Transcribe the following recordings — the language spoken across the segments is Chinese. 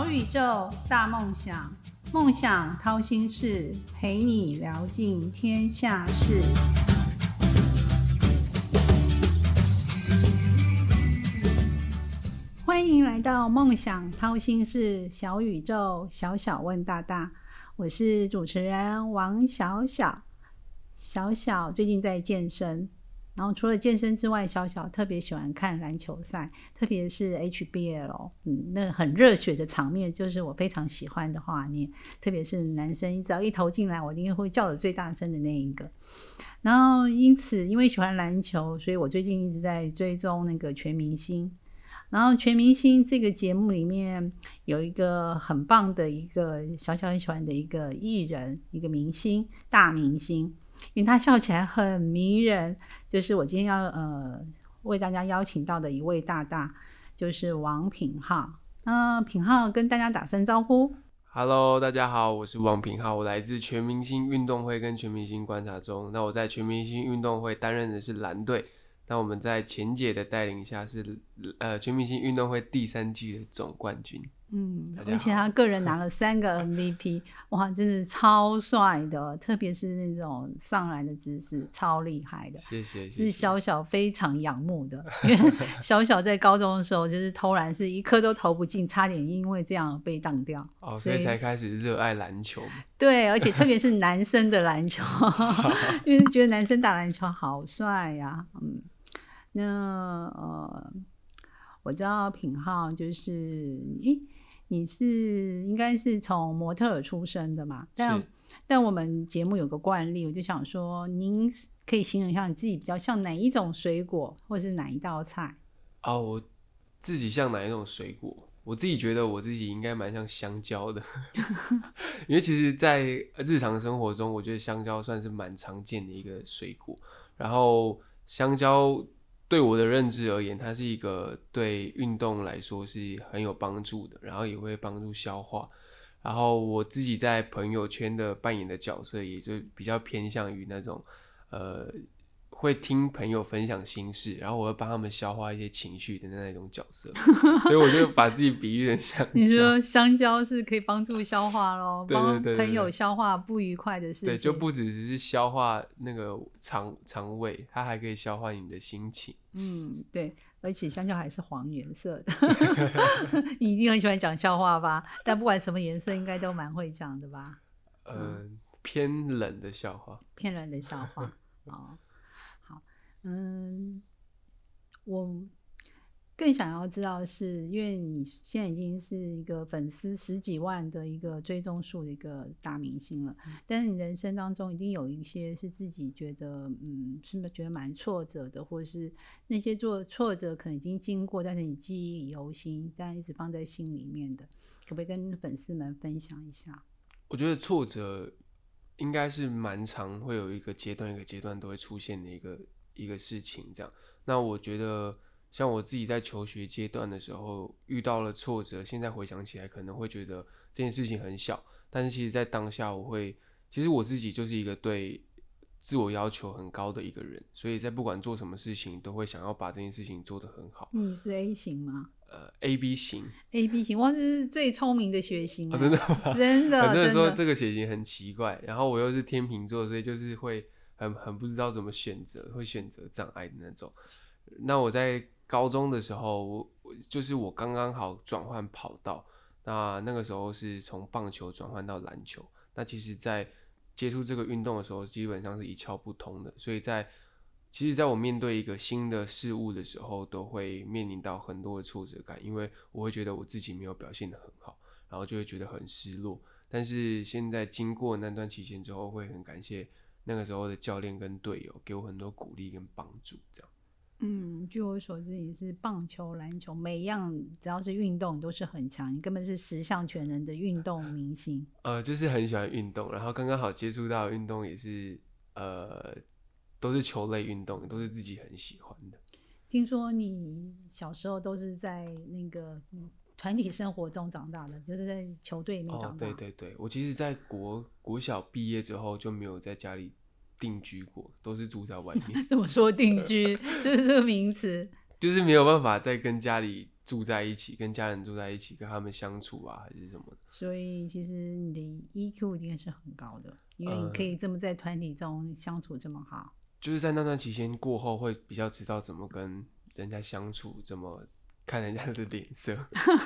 小宇宙，大梦想，梦想掏心事，陪你聊尽天下事。欢迎来到梦想掏心事，小宇宙，小小问大大。我是主持人王小小。小小最近在健身，然后除了健身之外，小小特别喜欢看篮球赛，特别是 HBL，嗯，那很热血的场面就是我非常喜欢的画面。特别是男生只要一投进来，我一定会叫的最大声的那一个。然后因此，因为喜欢篮球，所以我最近一直在追踪那个全明星。然后全明星这个节目里面有一个很棒的一个小小很喜欢的一个艺人，一个明星，大明星。因为他笑起来很迷人，就是我今天要呃为大家邀请到的一位大大，就是王品浩。那品浩跟大家打声招呼。Hello，大家好，我是王品浩，我来自全明星运动会跟全明星观察中。那我在全明星运动会担任的是蓝队。那我们在钱姐的带领下是呃全明星运动会第三季的总冠军。嗯，而且他个人 拿了三个 MVP，哇，真的超帅的，特别是那种上篮的姿势超厉害的。谢谢，是小小非常仰慕的，因为 小小在高中的时候就是投篮，是一颗都投不进，差点因为这样被当掉。哦，所以才开始热爱篮球。对，而且特别是男生的篮球，因为觉得男生打篮球好帅呀。嗯，那呃，我知道品浩就是，诶。你是应该是从模特儿出身的嘛？但但我们节目有个惯例，我就想说，您可以形容一下你自己比较像哪一种水果，或者是哪一道菜？哦，我自己像哪一种水果？我自己觉得我自己应该蛮像香蕉的，因为其实，在日常生活中，我觉得香蕉算是蛮常见的一个水果。然后香蕉。对我的认知而言，它是一个对运动来说是很有帮助的，然后也会帮助消化。然后我自己在朋友圈的扮演的角色，也就比较偏向于那种，呃。会听朋友分享心事，然后我会帮他们消化一些情绪的那种角色，所以我就把自己比喻成香蕉。你说香蕉是可以帮助消化咯，帮朋友消化不愉快的事情。对，就不只是消化那个肠肠胃，它还可以消化你的心情。嗯，对，而且香蕉还是黄颜色的，你一定很喜欢讲笑话吧？但不管什么颜色，应该都蛮会讲的吧？嗯，偏冷的笑话。偏冷的笑话，哦。嗯，我更想要知道，是因为你现在已经是一个粉丝十几万的一个追踪数的一个大明星了，但是你人生当中一定有一些是自己觉得，嗯，是不是觉得蛮挫折的，或者是那些做挫折可能已经经过，但是你记忆犹新，但一直放在心里面的，可不可以跟粉丝们分享一下？我觉得挫折应该是蛮长，会有一个阶段一个阶段都会出现的一个。一个事情这样，那我觉得像我自己在求学阶段的时候遇到了挫折，现在回想起来可能会觉得这件事情很小，但是其实，在当下我会，其实我自己就是一个对自我要求很高的一个人，所以在不管做什么事情，都会想要把这件事情做得很好。你是 A 型吗？呃，A B 型，A B 型，哇，这是最聪明的血型，真的吗？真的，很多人说这个血型很奇怪，然后我又是天秤座，所以就是会。很很不知道怎么选择，会选择障碍的那种。那我在高中的时候，我就是我刚刚好转换跑道，那那个时候是从棒球转换到篮球。那其实，在接触这个运动的时候，基本上是一窍不通的。所以在其实，在我面对一个新的事物的时候，都会面临到很多的挫折感，因为我会觉得我自己没有表现的很好，然后就会觉得很失落。但是现在经过那段期间之后，会很感谢。那个时候的教练跟队友给我很多鼓励跟帮助，这样。嗯，据我所知，你是棒球、篮球，每样只要是运动，你都是很强，你根本是十项全能的运动明星。呃，就是很喜欢运动，然后刚刚好接触到运动也是，呃，都是球类运动，都是自己很喜欢的。听说你小时候都是在那个团体生活中长大的，就是在球队里面长大。对对对，我其实，在国国小毕业之后就没有在家里。定居过，都是住在外面。怎么说定居？就是这个名词，就是没有办法再跟家里住在一起，跟家人住在一起，跟他们相处啊，还是什么的。所以其实你的 EQ 一定是很高的，因为你呃可以这么在团体中相处这么好。就是在那段期间过后，会比较知道怎么跟人家相处，怎么看人家的脸色。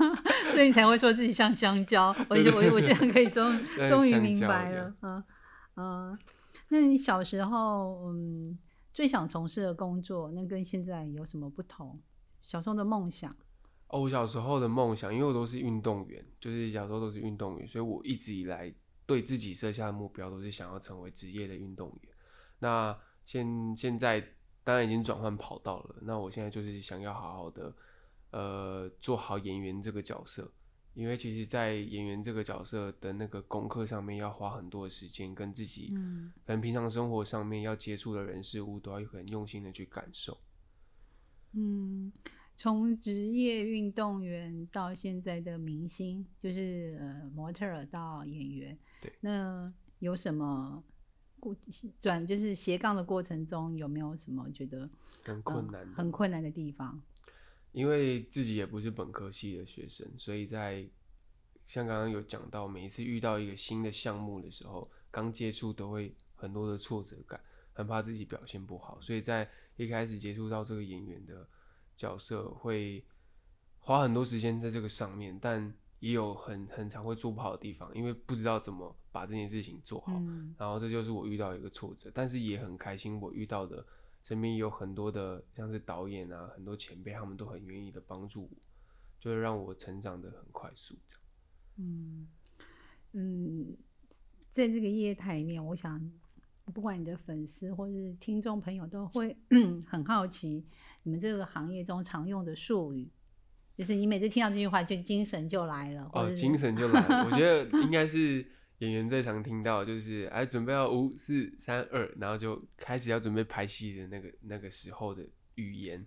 所以你才会说自己像香蕉。我我我现在可以终 终于明白了嗯嗯。那你小时候嗯最想从事的工作，那跟现在有什么不同？小时候的梦想，哦，我小时候的梦想，因为我都是运动员，就是小时候都是运动员，所以我一直以来对自己设下的目标都是想要成为职业的运动员。那现现在当然已经转换跑道了，那我现在就是想要好好的呃做好演员这个角色，因为其实，在演员这个角色的那个功课上面要花很多的时间，跟自己嗯可能平常生活上面要接触的人事物都要很用心的去感受。嗯，从职业运动员到现在的明星，就是呃模特儿到演员，对，那有什么过转就是斜杠的过程中，有没有什么觉得很困呃难的很困难的地方？因为自己也不是本科系的学生，所以在像刚刚有讲到，每一次遇到一个新的项目的时候，刚接触都会很多的挫折感，很怕自己表现不好，所以在一开始接触到这个演员的角色，会花很多时间在这个上面，但也有很很常会做不好的地方，因为不知道怎么把这件事情做好，嗯。然后这就是我遇到一个挫折，但是也很开心，我遇到的身边有很多的像是导演啊，很多前辈，他们都很愿意的帮助我，就是让我成长的很快速。这样嗯嗯，在这个业态里面，我想不管你的粉丝或是听众朋友都会 很好奇，你们这个行业中常用的术语，就是你每次听到这句话，就精神就来了，或哦，者精神就来了。我觉得应该是演员最常听到，就是哎，准备要五四三二，然后就开始要准备拍戏的那个那个时候的语言。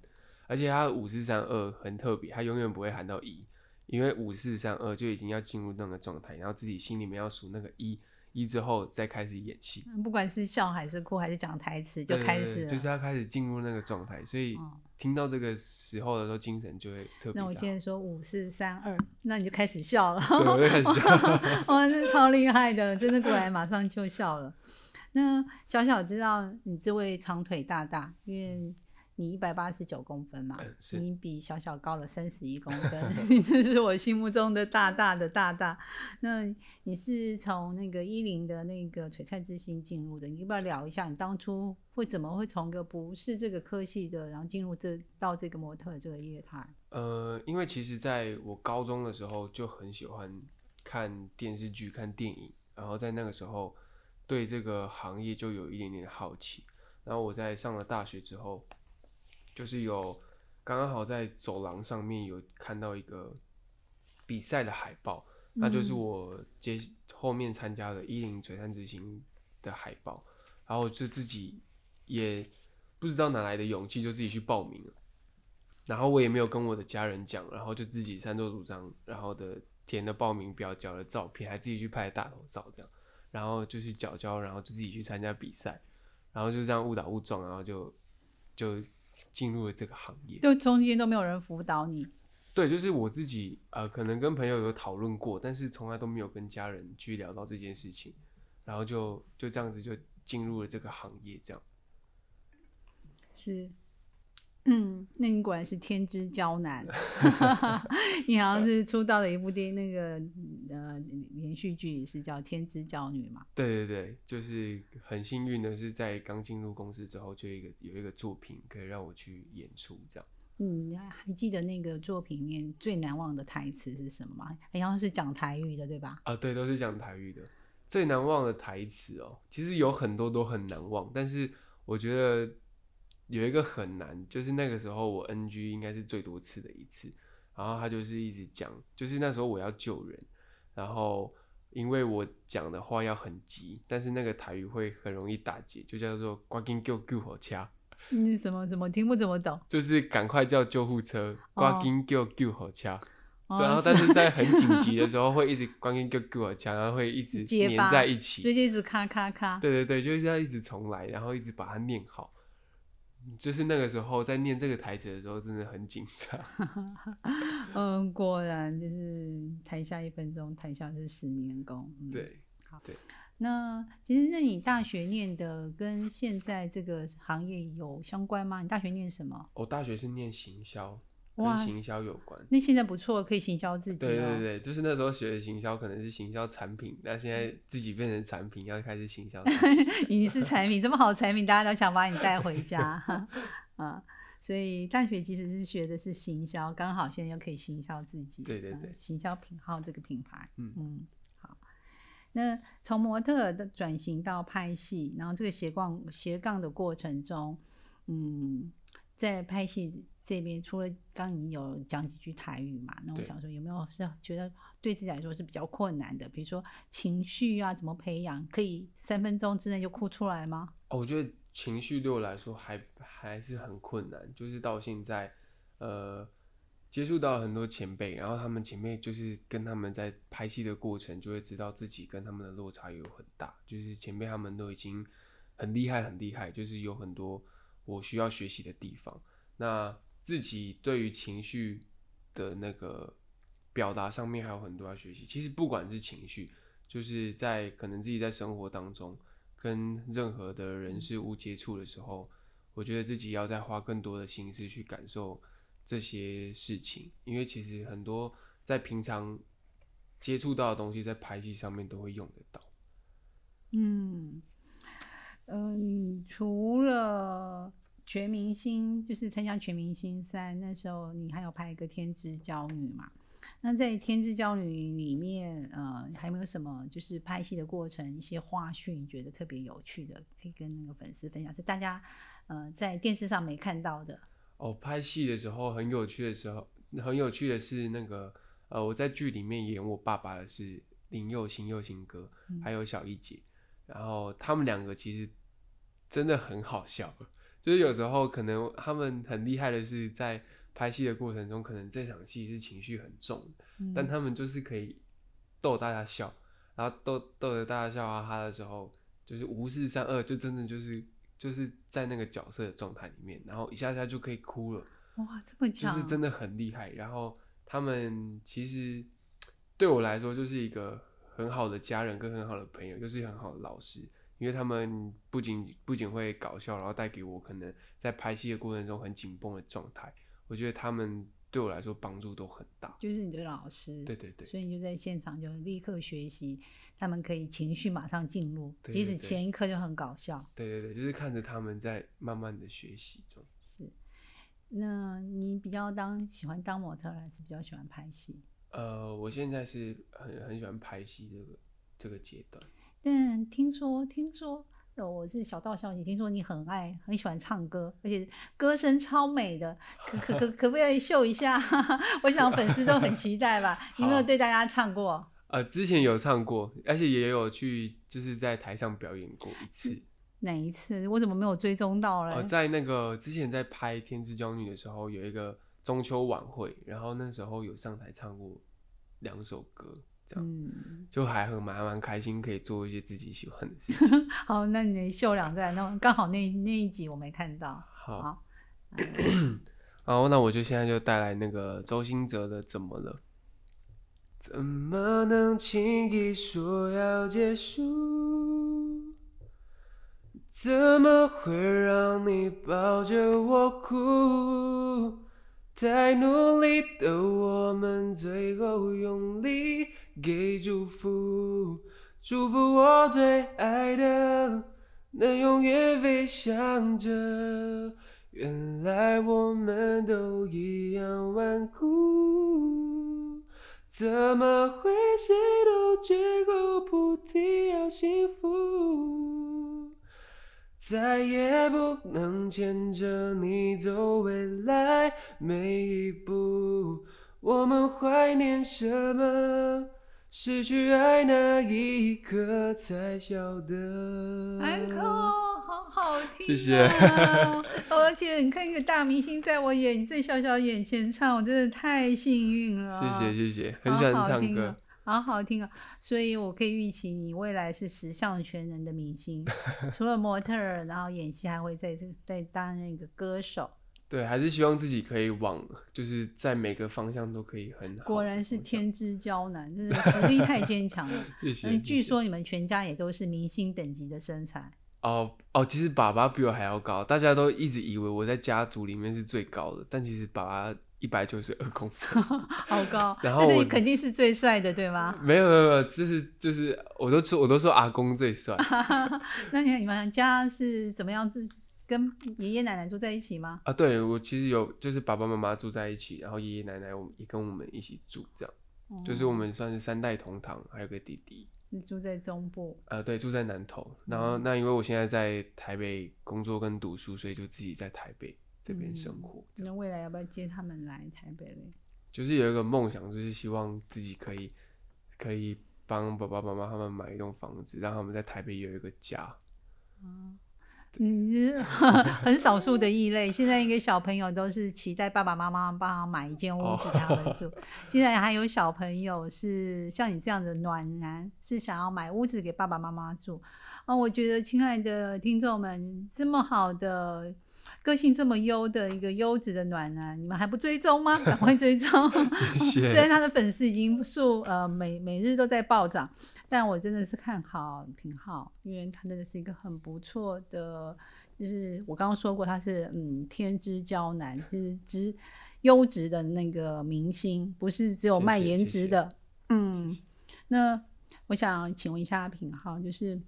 而且他五四三二很特别，他永远不会喊到一，因为五四三二就已经要进入那个状态，然后自己心里面要数那个一，一之后再开始演戏。不管是笑还是哭还是讲台词，就开始就是他开始进入那个状态，所以哦听到这个时候的时候，精神就会特别大。那我现在说五四三二，那你就开始笑了。对，我就开始笑。哇，那超厉害的，真的过来马上就笑了。那小小知道你这位长腿大大，因为你一百八十九公分嘛嗯，你比小小高了三十一公分，你这是我心目中的大大的大大。那你是从那个一零的那个璀璨之星进入的，你要不要聊一下你当初会怎么会从个不是这个科系的，然后进入这到这个模特这个业态？呃，因为其实在我高中的时候就很喜欢看电视剧、看电影，然后在那个时候对这个行业就有一点点好奇。然后我在上了大学之后，就是有刚刚好在走廊上面有看到一个比赛的海报，那就是嗯我接后面参加的一零璀璨之星的海报，然后就自己也不知道哪来的勇气，就自己去报名了。然后我也没有跟我的家人讲，然后就自己擅作主张，然后的填了报名表，交了照片，还自己去拍大头照这样，然后就去缴交，然后就自己去参加比赛，然后就这样误打误撞，然后就就进入了这个行业。就中间都没有人辅导你，对，就是我自己呃，可能跟朋友有讨论过，但是从来都没有跟家人去聊到这件事情，然后就就这样子就进入了这个行业，这样。是，嗯，那你果然是天之娇男 你好像是出道的一部电那个呃连续剧也是叫《天之娇女》嘛，对对对，就是很幸运的是，在刚进入公司之后，就有一个有一个作品可以让我去演出，这样。嗯，你还还记得那个作品里面最难忘的台词是什么吗？好像是讲台语的，对吧？啊，对，都是讲台语的。最难忘的台词哦，其实有很多都很难忘，但是我觉得有一个很难，就是那个时候我 NG 应该是最多次的一次，然后他就是一直讲，就是那时候我要救人，然后因为我讲的话要很急，但是那个台语会很容易打结，就叫做“赶紧救救火车 你，什么什么听不怎么懂？”，就是赶快叫救护车，赶紧救救火车。哦对，然后但是在很紧急的 时候会一直关键就给我讲，然后会一直粘在一起就一直咔咔咔。对对对，就是要一直重来，然后一直把它念好。就是那个时候在念这个台词的时候，真的很紧张。嗯，果然就是台下一分钟，台下是十年功。嗯、，对，好对。那其实，那你大学念的跟现在这个行业有相关吗？你大学念什么？我大学是念行销，哇跟行销有关。那现在不错，可以行销自己、哦。对对对，就是那时候学的行销可能是行销产品，那现在自己变成产品，要开始行销。你 是产品，这么好的产品，大家都想把你带回家。啊，所以大学其实是学的是行销，刚好现在又可以行销自己。嗯对对对行销品号这个品牌。嗯嗯，好。那从模特的转型到拍戏，然后这个斜杠斜杠的过程中，嗯，在拍戏这边，除了刚你有讲几句台语嘛，那我想说有没有是觉得对自己来说是比较困难的？比如说情绪啊，怎么培养？可以三分钟之内就哭出来吗？哦，我觉得情绪对我来说还还是很困难，就是到现在，呃，接触到很多前辈，然后他们前辈就是跟他们在拍戏的过程，就会知道自己跟他们的落差有很大，就是前辈他们都已经很厉害很厉害，就是有很多我需要学习的地方。那自己对于情绪的那个表达上面还有很多要学习。其实不管是情绪，就是在可能自己在生活当中跟任何的人事物接触的时候，我觉得自己要再花更多的心思去感受这些事情，因为其实很多在平常接触到的东西，在拍戏上面都会用得到。嗯，呃，你除了全明星，就是参加全明星赛，那时候你还有拍一个《天之娇女》嘛？那在《天之娇女》里面，呃，还有没有什么就是拍戏的过程一些花絮，你觉得特别有趣的，可以跟那个粉丝分享，是大家呃在电视上没看到的？哦，拍戏的时候很有趣的时候，很有趣的是那个呃，我在剧里面演我爸爸的是林佑兴、佑兴哥，还有小一姐，然后他们两个其实真的很好笑，就是有时候可能他们很厉害的是在拍戏的过程中，可能这场戏是情绪很重，嗯但他们就是可以逗大家笑，然后逗逗得大家笑哈哈的时候，就是无视三二，就真的就是就是在那个角色的状态里面，然后一下下就可以哭了，哇，这么强就，是真的很厉害。然后他们其实对我来说就是一个很好的家人跟很好的朋友，就是很好的老师，因为他们不仅不仅会搞笑，然后带给我可能在拍戏的过程中很紧绷的状态，我觉得他们对我来说帮助都很大。就是你的老师，对对对所以你就在现场就立刻学习，他们可以情绪马上进入，对即使前一刻就很搞笑。对对对，就是看着他们在慢慢的学习中。是，那你比较当喜欢当模特，还是比较喜欢拍戏？呃，我现在是很很喜欢拍戏这个这个阶段。但听说听说，呃，我是小道消息，听说你很爱很喜欢唱歌，而且歌声超美的，可可可可不可以秀一下？我想粉丝都很期待吧？你有没有对大家唱过？呃，之前有唱过，而且也有去就是在台上表演过一次。哪一次？我怎么没有追踪到嘞？呃，在那个之前在拍《天之娇女》的时候，有一个中秋晚会，然后那时候有上台唱过两首歌，这样、嗯，就还很蛮蛮开心，可以做一些自己喜欢的事情。好，那你秀两段，那刚好那那一集我没看到。好，好，好，那我就现在就带来那个周兴哲的《怎么了》。怎么能轻易说要结束？怎么会让你抱着我哭？太努力的我们，最后用力给祝福，祝福我最爱的，能永远飞翔着。原来我们都一样顽固，怎么会谁都绝口不提要幸福？再也不能牵着你走未来每一步。我们怀念什么？失去爱那一刻才晓得。安可好好听、啊，谢谢 而且你看一个大明星在我眼这小小眼前唱，我真的太幸运了。谢谢谢谢，很喜欢唱歌。好好听哦好好听啊！所以我可以预期你未来是时尚全能的明星，除了模特儿，然后演戏还会在这在担任一个歌手。对，还是希望自己可以往，就是在每个方向都可以很好。果然是天之骄男，真的实力太坚强了。谢谢。因为据说你们全家也都是明星等级的身材。哦哦，其实爸爸比我还要高，大家都一直以为我在家族里面是最高的，但其实爸爸一百九十二公分。好高，然后你肯定是最帅的，对吗？没有没有没有，就是就是，我都说我都说阿公最帅。那你你们家是怎么样子？跟爷爷奶奶住在一起吗？啊，对我其实有，就是爸爸妈妈住在一起，然后爷爷奶奶我们也跟我们一起住，这样，就是我们算是三代同堂，还有个弟弟。是住在中部。呃，对，住在南投。然后那因为我现在在台北工作跟读书，所以就自己在台北这边生活。那未来要不要接他们来台北嘞？就是有一个梦想，就是希望自己可以可以帮爸爸妈妈他们买一栋房子，让他们在台北有一个家。嗯，是很少数的异类。现在一个小朋友都是期待爸爸妈妈帮他买一间屋子给他们住。现在还有小朋友是像你这样的暖男，是想要买屋子给爸爸妈妈住。啊，我觉得亲爱的听众们，这么好的个性这么优的一个优质的暖男，你们还不追踪吗？赶快追踪！虽然他的粉丝已经数呃每每日都在暴涨，但我真的是看好品浩，因为他真的是一个很不错的，就是我刚刚说过他是嗯天之娇男，就是之优质的那个明星，不是只有卖颜谢谢谢谢值的。嗯，那我想请问一下品浩，就是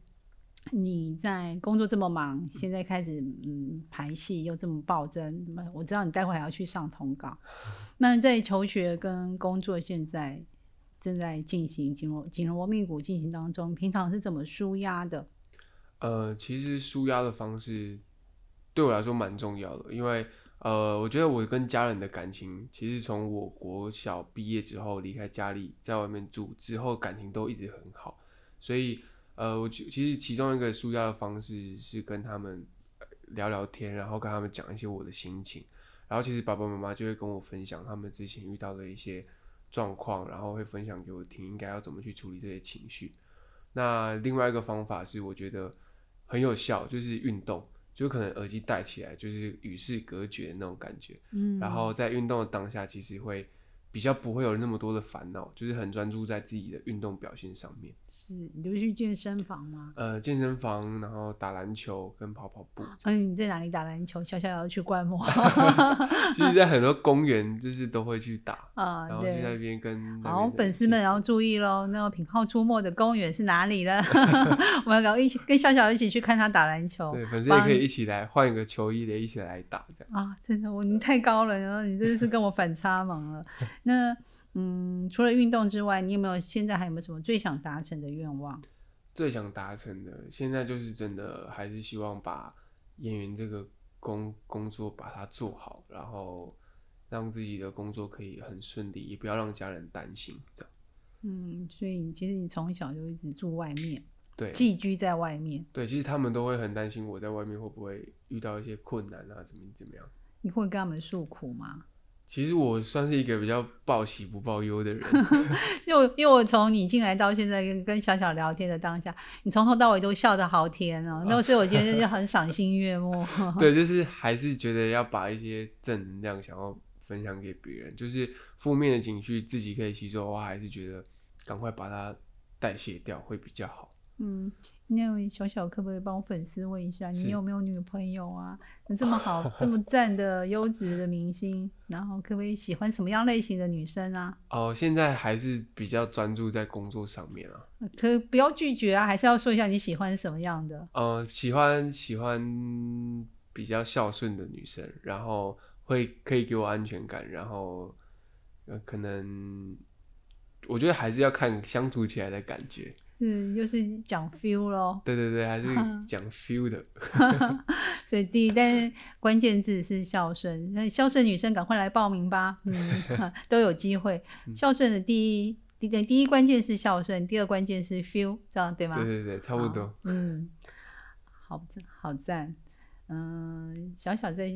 你在工作这么忙，现在开始嗯排戏又这么暴增，我知道你待会还要去上通告。那在求学跟工作现在正在进行紧锣紧锣密鼓进行当中，平常是怎么舒压的？呃，其实舒压的方式对我来说蛮重要的，因为呃，我觉得我跟家人的感情，其实从我国小毕业之后离开家里，在外面住之后，感情都一直很好。所以呃，我觉其实其中一个舒压的方式是跟他们呃聊聊天，然后跟他们讲一些我的心情。然后其实爸爸妈妈就会跟我分享他们之前遇到的一些状况，然后会分享给我听，应该要怎么去处理这些情绪。那另外一个方法是，我觉得很有效，就是运动，就可能耳机戴起来，就是与世隔绝的那种感觉。嗯，然后在运动的当下，其实会比较不会有那么多的烦恼，就是很专注在自己的运动表现上面。是你就去健身房吗？呃，健身房，然后打篮球跟跑跑步。嗯，你在哪里打篮球？小小要去观摩就是，在很多公园就是都会去打，啊，然后去那。边跟那好，粉丝们人要注意喽！那个品号出没的公园是哪里了？我们要一起跟小小一起去看他打篮球。对粉丝也可以一起来换一个球衣的，一起来打这样。啊，真的，我你太高了，然后你真的是跟我反差萌了。那嗯，除了运动之外，你有没有现在还有没有什么最想达成的愿望？最想达成的，现在就是真的还是希望把演员这个工工作把它做好，然后让自己的工作可以很顺利，也不要让家人担心，这样。嗯，所以其实你从小就一直住外面，对寄居在外面，对，其实他们都会很担心我在外面会不会遇到一些困难啊，怎么怎么样。你会跟他们诉苦吗？其实我算是一个比较报喜不报忧的人，因为我因为我从你进来到现在跟跟小小聊天的当下，你从头到尾都笑得好甜哦，那所以我觉得就很赏心悦目。对，就是还是觉得要把一些正能量想要分享给别人，就是负面的情绪自己可以吸收的话，还是觉得赶快把它代谢掉会比较好。嗯，那位小小可不可以帮我粉丝问一下，你有没有女朋友啊？你这么好、这么赞的优质的明星，然后可不可以喜欢什么样类型的女生啊？哦，现在还是比较专注在工作上面啊。可不要拒绝啊，还是要说一下你喜欢什么样的。呃，喜欢喜欢比较孝顺的女生，然后会可以给我安全感，然后呃，可能我觉得还是要看相处起来的感觉。是，就是讲 feel 咯。对对对，还是 讲 feel 的。所以第一，但是关键字是孝顺。那孝顺女生赶快来报名吧，嗯，都有机会。孝顺的第一，第一第一关键是孝顺，第二关键是 feel，这样对吗？对对对，差不多。嗯，好好赞。嗯，小小在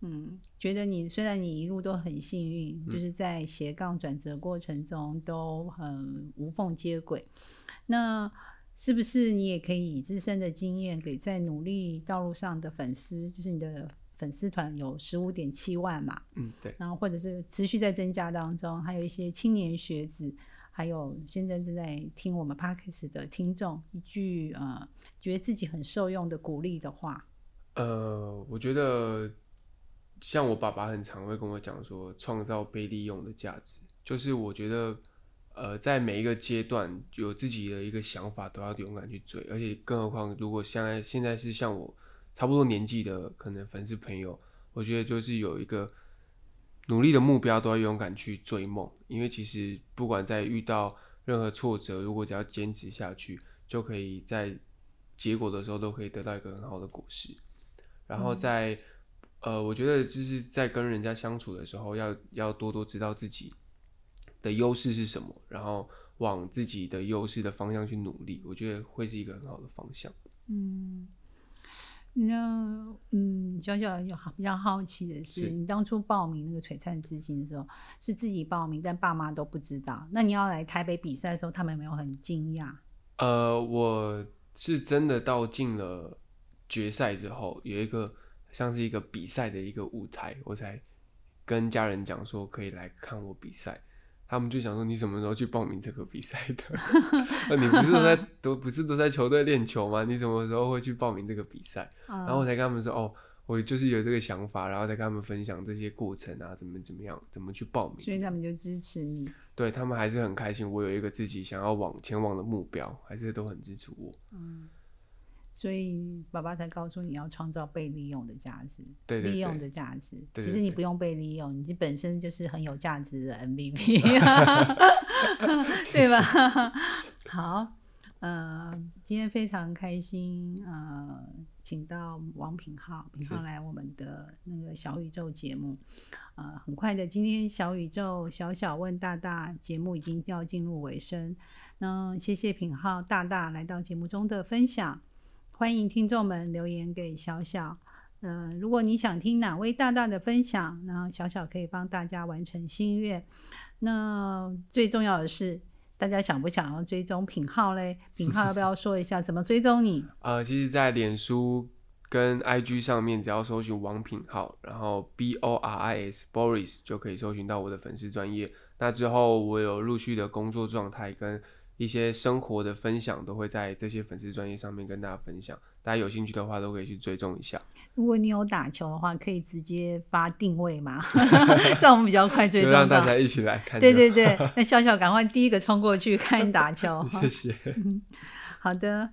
嗯，觉得你虽然你一路都很幸运，嗯。就是在斜杠转折过程中都很无缝接轨，那是不是你也可以以自身的经验给在努力道路上的粉丝，就是你的粉丝团有十五点七万嘛，嗯，对，然后或者是持续在增加当中，还有一些青年学子，还有现在正在听我们 podcast 的听众，一句呃觉得自己很受用的鼓励的话，呃，我觉得像我爸爸很常会跟我讲说，创造被利用的价值，就是我觉得呃，在每一个阶段有自己的一个想法，都要勇敢去追，而且更何况如果现在现在是像我差不多年纪的可能粉丝朋友，我觉得就是有一个努力的目标，都要勇敢去追梦，因为其实不管在遇到任何挫折，如果只要坚持下去，就可以在结果的时候都可以得到一个很好的果实。然后在、呃，我觉得就是在跟人家相处的时候，要要多多知道自己的优势是什么，然后往自己的优势的方向去努力，我觉得会是一个很好的方向。嗯，那嗯，小小有好比较好奇的是，是你当初报名那个璀璨之星的时候，是自己报名，但爸妈都不知道。那你要来台北比赛的时候，他们有没有很惊讶？呃，我是真的到进了决赛之后，有一个像是一个比赛的一个舞台，我才跟家人讲说可以来看我比赛。他们就想说你什么时候去报名这个比赛的？你不是都在 都不是都在球队练球吗？你什么时候会去报名这个比赛？然然后我才跟他们说哦，我就是有这个想法，然后再跟他们分享这些过程啊，怎么怎么样，怎么去报名。所以他们就支持你。对他们还是很开心，我有一个自己想要往前往的目标，还是都很支持我。嗯，所以爸爸才告诉你要创造被利用的价值，利用的价值。对对对其实你不用被利用，你本身就是很有价值的 MVP，对吧？好，呃，今天非常开心，呃，请到王品浩，品浩是来我们的那个小宇宙节目。呃，很快的，今天小宇宙小小问大大节目已经要进入尾声。那谢谢品浩大大来到节目中的分享，欢迎听众们留言给小小。呃，如果你想听哪位大大的分享，然后小小可以帮大家完成心愿。那最重要的是，大家想不想要追踪品号嘞？品号要不要说一下怎么追踪你？呃，其实，在脸书跟 IG 上面，只要搜寻王品号，然后 B O R I S Boris 就可以搜寻到我的粉丝专业。那之后，我有陆续的工作状态跟一些生活的分享，都会在这些粉丝专业上面跟大家分享。大家有兴趣的话，都可以去追踪一下。如果你有打球的话，可以直接发定位嘛？这样我们比较快追踪到。让大家一起来看。对对，对，那笑笑赶快第一个冲过去看你打球。谢谢。好的，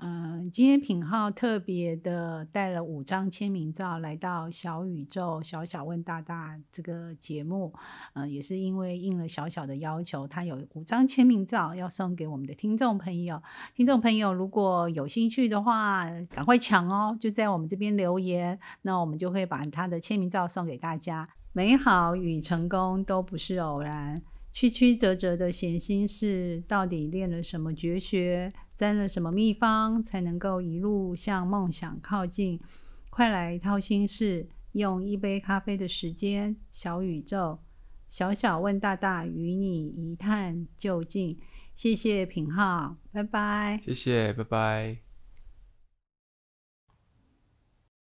嗯、今天品浩特别的带了五张签名照来到小宇宙小小问大大这个节目，嗯、也是因为应了小小的要求，他有五张签名照要送给我们的听众朋友。听众朋友如果有兴趣的话，赶快抢哦，就在我们这边留言，那我们就会把他的签名照送给大家。美好与成功都不是偶然。曲曲折折的闲心事，到底练了什么绝学，沾了什么秘方，才能够一路向梦想靠近？快来掏心事，用一杯咖啡的时间，小宇宙，小小问大大，与你一探究竟。谢谢品浩，拜拜。谢谢，拜拜。